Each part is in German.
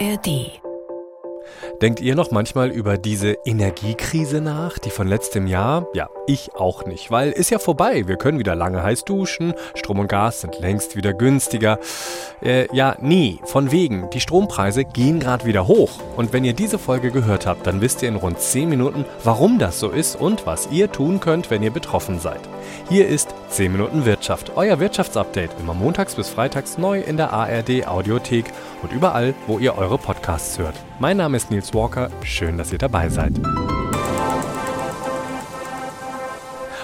ARD Denkt ihr noch manchmal über diese Energiekrise nach, die von letztem Jahr? Ja, ich auch nicht, weil ist ja vorbei. Wir können wieder lange heiß duschen, Strom und Gas sind längst wieder günstiger. Äh, ja, nie, von wegen. Die Strompreise gehen gerade wieder hoch. Und wenn ihr diese Folge gehört habt, dann wisst ihr in rund 10 Minuten, warum das so ist und was ihr tun könnt, wenn ihr betroffen seid. Hier ist 10 Minuten Wirtschaft, euer Wirtschaftsupdate, immer montags bis freitags neu in der ARD Audiothek und überall, wo ihr eure Podcasts hört. Mein Name ist Nils Walker, schön, dass ihr dabei seid.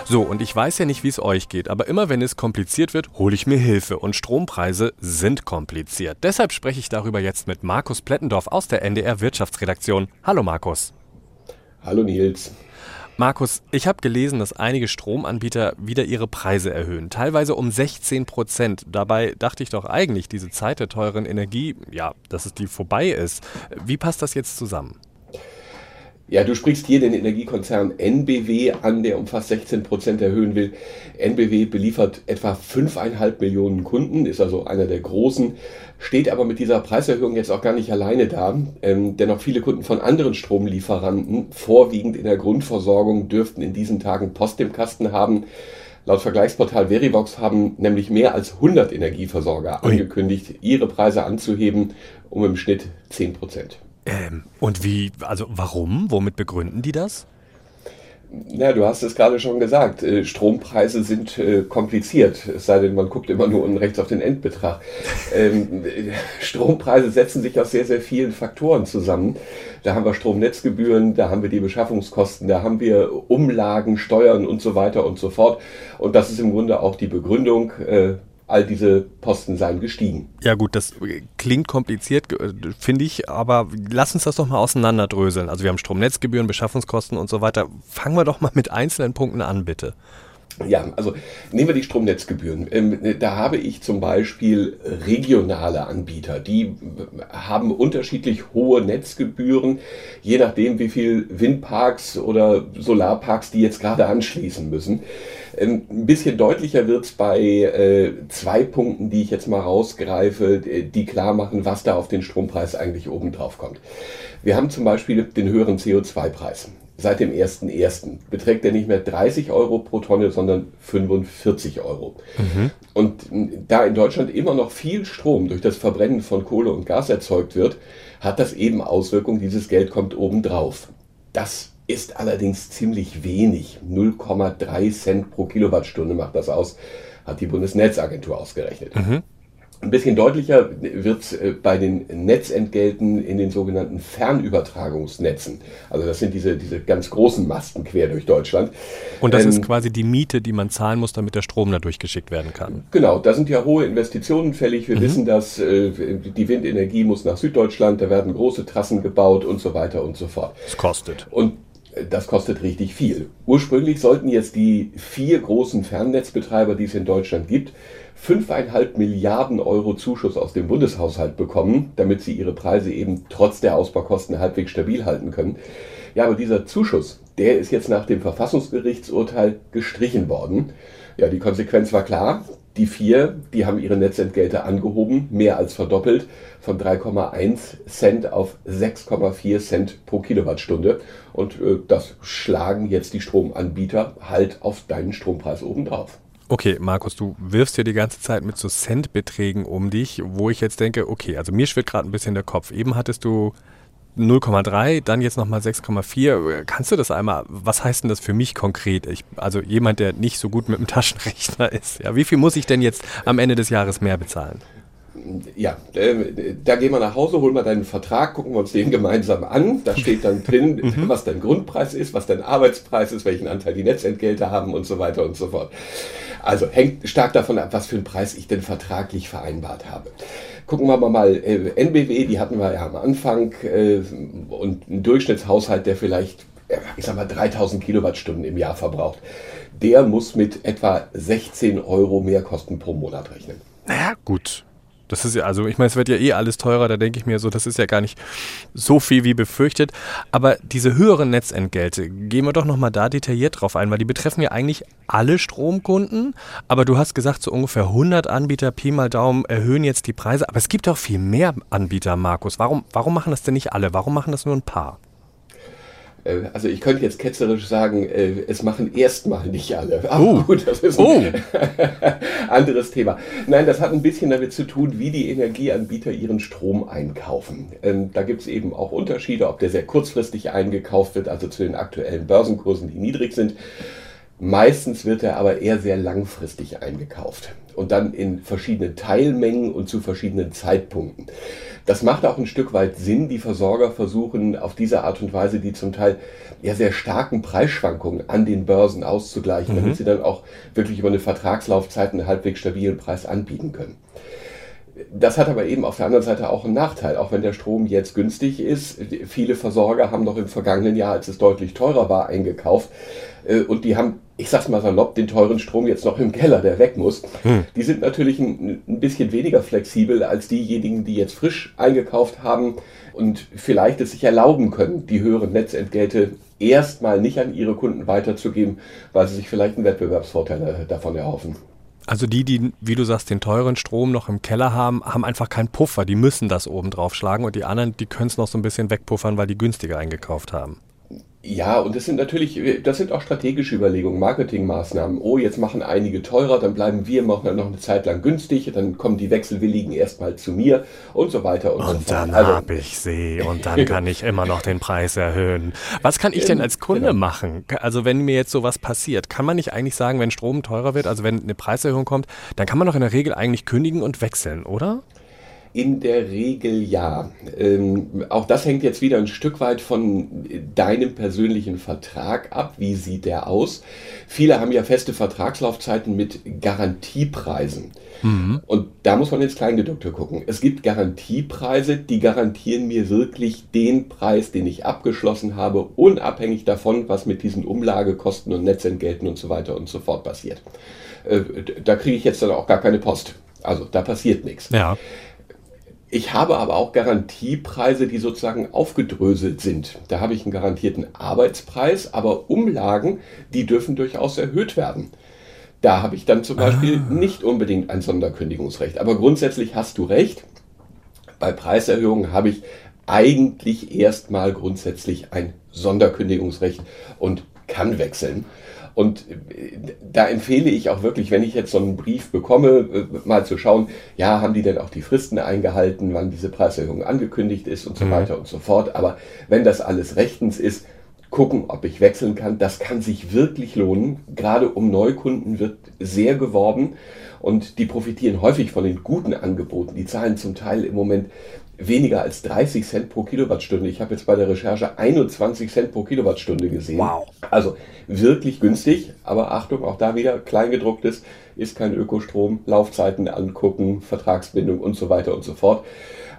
So, und ich weiß ja nicht, wie es euch geht, aber immer wenn es kompliziert wird, hole ich mir Hilfe und Strompreise sind kompliziert. Deshalb spreche ich darüber jetzt mit Markus Plettendorf aus der NDR Wirtschaftsredaktion. Hallo Markus. Hallo Nils. Markus, ich habe gelesen, dass einige Stromanbieter wieder ihre Preise erhöhen, teilweise um 16 Prozent. Dabei dachte ich doch eigentlich, diese Zeit der teuren Energie, ja, dass es die vorbei ist. Wie passt das jetzt zusammen? Ja, du sprichst hier den Energiekonzern NBW an, der um fast 16 Prozent erhöhen will. NBW beliefert etwa 5,5 Millionen Kunden, ist also einer der großen, steht aber mit dieser Preiserhöhung jetzt auch gar nicht alleine da. Ähm, denn auch viele Kunden von anderen Stromlieferanten, vorwiegend in der Grundversorgung, dürften in diesen Tagen Post im Kasten haben. Laut Vergleichsportal Verivox haben nämlich mehr als 100 Energieversorger angekündigt, ihre Preise anzuheben um im Schnitt 10 Prozent. Ähm, und wie, also warum? Womit begründen die das? Ja, du hast es gerade schon gesagt. Äh, Strompreise sind äh, kompliziert, es sei denn, man guckt immer nur unten rechts auf den Endbetrag. Ähm, Strompreise setzen sich aus sehr, sehr vielen Faktoren zusammen. Da haben wir Stromnetzgebühren, da haben wir die Beschaffungskosten, da haben wir Umlagen, Steuern und so weiter und so fort. Und das ist im Grunde auch die Begründung, äh, all diese Posten seien gestiegen. Ja gut, das klingt kompliziert, finde ich, aber lass uns das doch mal auseinanderdröseln. Also wir haben Stromnetzgebühren, Beschaffungskosten und so weiter. Fangen wir doch mal mit einzelnen Punkten an, bitte. Ja, also nehmen wir die Stromnetzgebühren. Ähm, da habe ich zum Beispiel regionale Anbieter, die haben unterschiedlich hohe Netzgebühren, je nachdem, wie viel Windparks oder Solarparks die jetzt gerade anschließen müssen. Ähm, ein bisschen deutlicher wird es bei äh, zwei Punkten, die ich jetzt mal rausgreife, die klar machen, was da auf den Strompreis eigentlich oben drauf kommt. Wir haben zum Beispiel den höheren CO2-Preis seit dem 1.1. beträgt er nicht mehr 30 Euro pro Tonne, sondern 45 Euro. Mhm. Und da in Deutschland immer noch viel Strom durch das Verbrennen von Kohle und Gas erzeugt wird, hat das eben Auswirkungen. Dieses Geld kommt obendrauf. Das ist allerdings ziemlich wenig. 0,3 Cent pro Kilowattstunde macht das aus, hat die Bundesnetzagentur ausgerechnet. Mhm. Ein bisschen deutlicher wird es äh, bei den Netzentgelten in den sogenannten Fernübertragungsnetzen. Also das sind diese, diese ganz großen Masten quer durch Deutschland. Und das ähm, ist quasi die Miete, die man zahlen muss, damit der Strom da durchgeschickt werden kann. Genau, da sind ja hohe Investitionen fällig. Wir mhm. wissen, dass äh, die Windenergie muss nach Süddeutschland, da werden große Trassen gebaut und so weiter und so fort. Es kostet. Und das kostet richtig viel. Ursprünglich sollten jetzt die vier großen Fernnetzbetreiber, die es in Deutschland gibt, 5,5 Milliarden Euro Zuschuss aus dem Bundeshaushalt bekommen, damit sie ihre Preise eben trotz der Ausbaukosten halbwegs stabil halten können. Ja, aber dieser Zuschuss, der ist jetzt nach dem Verfassungsgerichtsurteil gestrichen worden. Ja, die Konsequenz war klar. Die vier, die haben ihre Netzentgelte angehoben, mehr als verdoppelt, von 3,1 Cent auf 6,4 Cent pro Kilowattstunde. Und äh, das schlagen jetzt die Stromanbieter halt auf deinen Strompreis obendrauf. Okay, Markus, du wirfst ja die ganze Zeit mit so Centbeträgen um dich, wo ich jetzt denke, okay, also mir schwirrt gerade ein bisschen der Kopf. Eben hattest du 0,3, dann jetzt nochmal 6,4. Kannst du das einmal, was heißt denn das für mich konkret? Ich, also jemand, der nicht so gut mit dem Taschenrechner ist. Ja, wie viel muss ich denn jetzt am Ende des Jahres mehr bezahlen? ja, äh, da gehen wir nach Hause, holen wir deinen Vertrag, gucken wir uns den gemeinsam an. Da steht dann drin, mhm. was dein Grundpreis ist, was dein Arbeitspreis ist, welchen Anteil die Netzentgelte haben und so weiter und so fort. Also hängt stark davon ab, was für einen Preis ich denn vertraglich vereinbart habe. Gucken wir mal, äh, NBW, die hatten wir ja am Anfang äh, und ein Durchschnittshaushalt, der vielleicht, ich sag mal, 3000 Kilowattstunden im Jahr verbraucht, der muss mit etwa 16 Euro Mehrkosten pro Monat rechnen. Naja, gut Das ist ja, also ich meine, es wird ja eh alles teurer, da denke ich mir so, das ist ja gar nicht so viel wie befürchtet. Aber diese höheren Netzentgelte, gehen wir doch nochmal da detailliert drauf ein, weil die betreffen ja eigentlich alle Stromkunden. Aber du hast gesagt, so ungefähr 100 Anbieter, Pi mal Daumen, erhöhen jetzt die Preise. Aber es gibt auch viel mehr Anbieter, Markus. Warum, warum machen das denn nicht alle? Warum machen das nur ein paar? Äh, also ich könnte jetzt ketzerisch sagen, äh, es machen erstmal nicht alle. Aber oh. gut, das ist ein oh. anderes Thema. Nein, das hat ein bisschen damit zu tun, wie die Energieanbieter ihren Strom einkaufen. Ähm, da gibt es eben auch Unterschiede, ob der sehr kurzfristig eingekauft wird, also zu den aktuellen Börsenkursen, die niedrig sind. Meistens wird er aber eher sehr langfristig eingekauft und dann in verschiedenen Teilmengen und zu verschiedenen Zeitpunkten. Das macht auch ein Stück weit Sinn. Die Versorger versuchen auf diese Art und Weise die zum Teil ja sehr starken Preisschwankungen an den Börsen auszugleichen, mhm. damit sie dann auch wirklich über eine Vertragslaufzeit einen halbwegs stabilen Preis anbieten können. Das hat aber eben auf der anderen Seite auch einen Nachteil, auch wenn der Strom jetzt günstig ist. Viele Versorger haben noch im vergangenen Jahr, als es deutlich teurer war, eingekauft. Äh, und die haben, ich sag's mal salopp, den teuren Strom jetzt noch im Keller, der weg muss. Hm. Die sind natürlich ein, ein, bisschen weniger flexibel als diejenigen, die jetzt frisch eingekauft haben und vielleicht es sich erlauben können, die höheren Netzentgelte erstmal nicht an ihre Kunden weiterzugeben, weil sie sich vielleicht einen Wettbewerbsvorteil äh, davon erhoffen. Also die, die, wie du sagst, den teuren Strom noch im Keller haben, haben einfach keinen Puffer. Die müssen das oben drauf schlagen und die anderen, die können es noch so ein bisschen wegpuffern, weil die günstiger eingekauft haben. Ja, und das sind natürlich, das sind auch strategische Überlegungen, Marketingmaßnahmen. Oh, jetzt machen einige teurer, dann bleiben wir noch eine Zeit lang günstig, dann kommen die Wechselwilligen erstmal zu mir und so weiter und, und so dann also, habe ich sie und dann kann ich immer noch den Preis erhöhen. Was kann ich denn ähm, als Kunde genau. machen? Also wenn mir jetzt sowas passiert, kann man nicht eigentlich sagen, wenn Strom teurer wird, also wenn eine Preiserhöhung kommt, dann kann man doch in der Regel eigentlich kündigen und wechseln, oder? In der Regel ja. Ähm, auch das hängt jetzt wieder ein Stück weit von deinem persönlichen Vertrag ab. Wie sieht der aus? Viele haben ja feste Vertragslaufzeiten mit Garantiepreisen. Mhm. Und da muss man ins Kleingedruckte gucken. Es gibt Garantiepreise, die garantieren mir wirklich den Preis, den ich abgeschlossen habe, unabhängig davon, was mit diesen Umlagekosten und Netzentgelten und so weiter und so fort passiert. Äh, da kriege ich jetzt dann auch gar keine Post. Also da passiert nichts. Ja. Ich habe aber auch Garantiepreise, die sozusagen aufgedröselt sind. Da habe ich einen garantierten Arbeitspreis, aber Umlagen, die dürfen durchaus erhöht werden. Da habe ich dann zum Beispiel ah. nicht unbedingt ein Sonderkündigungsrecht. Aber grundsätzlich hast du recht. Bei Preiserhöhungen habe ich eigentlich erstmal grundsätzlich ein Sonderkündigungsrecht und kann wechseln. Und äh, da empfehle ich auch wirklich, wenn ich jetzt so einen Brief bekomme, äh, mal zu schauen, ja, haben die denn auch die Fristen eingehalten, wann diese Preiserhöhung angekündigt ist und so mhm. weiter und so fort. Aber wenn das alles rechtens ist, gucken, ob ich wechseln kann. Das kann sich wirklich lohnen. Gerade um Neukunden wird sehr geworben und die profitieren häufig von den guten Angeboten. Die zahlen zum Teil im Moment weniger als 30 Cent pro Kilowattstunde. Ich habe jetzt bei der Recherche 21 Cent pro Kilowattstunde gesehen. Wow. Also wirklich günstig, aber Achtung, auch da wieder kleingedrucktes, ist kein Ökostrom, Laufzeiten angucken, Vertragsbindung und so weiter und so fort.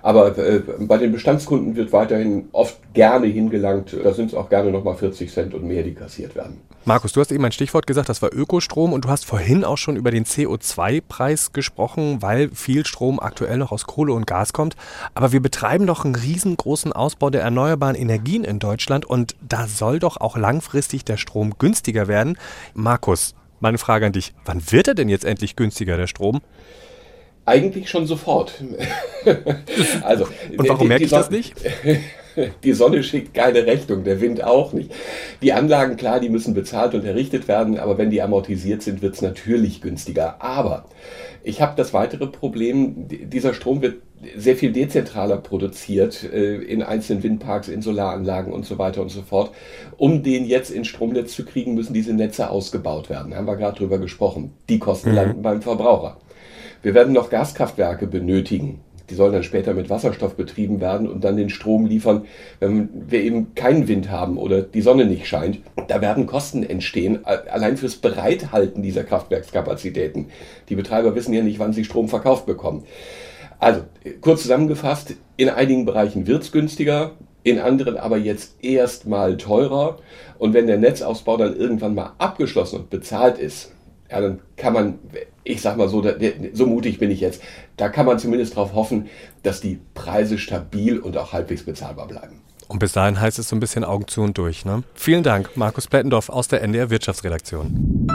Aber äh, bei den Bestandskunden wird weiterhin oft gerne hingelangt. Da sind es auch gerne nochmal 40 Cent und mehr, die kassiert werden. Markus, du hast eben ein Stichwort gesagt, das war Ökostrom und du hast vorhin auch schon über den CO2-Preis gesprochen, weil viel Strom aktuell noch aus Kohle und Gas kommt. Aber wir betreiben doch einen riesengroßen Ausbau der erneuerbaren Energien in Deutschland und da soll doch auch langfristig der Strom günstiger werden. Markus, meine Frage an dich, wann wird er denn jetzt endlich günstiger, der Strom? Eigentlich schon sofort. also, Und warum merke ich das nicht? Die Sonne schickt keine Rechnung, der Wind auch nicht. Die Anlagen, klar, die müssen bezahlt und errichtet werden, aber wenn die amortisiert sind, wird es natürlich günstiger. Aber ich habe das weitere Problem, dieser Strom wird sehr viel dezentraler produziert äh, in einzelnen Windparks, in Solaranlagen und so weiter und so fort. Um den jetzt ins Stromnetz zu kriegen, müssen diese Netze ausgebaut werden. Haben wir gerade drüber gesprochen. Die Kosten mhm. landen beim Verbraucher. Wir werden noch Gaskraftwerke benötigen. Die sollen dann später mit Wasserstoff betrieben werden und dann den Strom liefern, wenn wir eben keinen Wind haben oder die Sonne nicht scheint. Da werden Kosten entstehen, allein fürs Bereithalten dieser Kraftwerkskapazitäten. Die Betreiber wissen ja nicht, wann sie Strom verkauft bekommen. Also, kurz zusammengefasst, in einigen Bereichen wird es günstiger, in anderen aber jetzt erstmal teurer. Und wenn der Netzausbau dann irgendwann mal abgeschlossen und bezahlt ist, ja, dann kann man, ich sag mal so, so mutig bin ich jetzt, da kann man zumindest darauf hoffen, dass die Preise stabil und auch halbwegs bezahlbar bleiben. Und bis dahin heißt es so ein bisschen Augen zu und durch. Ne? Vielen Dank, Markus Plettendorf aus der NDR Wirtschaftsredaktion.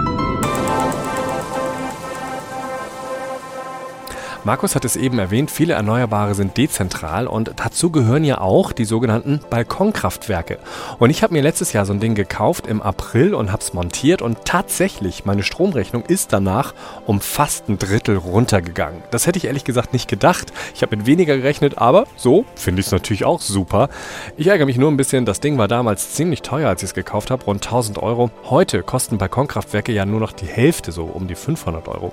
Markus hat es eben erwähnt, viele Erneuerbare sind dezentral und dazu gehören ja auch die sogenannten Balkonkraftwerke. Und ich habe mir letztes Jahr so ein Ding gekauft im April und habe es montiert und tatsächlich, meine Stromrechnung ist danach um fast ein Drittel runtergegangen. Das hätte ich ehrlich gesagt nicht gedacht. Ich habe mit weniger gerechnet, aber so finde ich es natürlich auch super. Ich ärgere mich nur ein bisschen, das Ding war damals ziemlich teuer, als ich es gekauft habe, rund 1000 Euro. Heute kosten Balkonkraftwerke ja nur noch die Hälfte, so um die 500 Euro.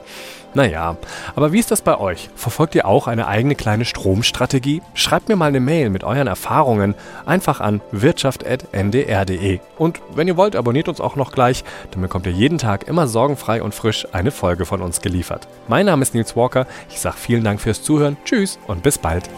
Naja, aber wie ist das bei euch? Verfolgt ihr auch eine eigene kleine Stromstrategie? Schreibt mir mal eine Mail mit euren Erfahrungen einfach an wirtschaft.ndr.de. Und wenn ihr wollt, abonniert uns auch noch gleich, dann bekommt ihr jeden Tag immer sorgenfrei und frisch eine Folge von uns geliefert. Mein Name ist Nils Walker, ich sage vielen Dank fürs Zuhören, tschüss und bis bald.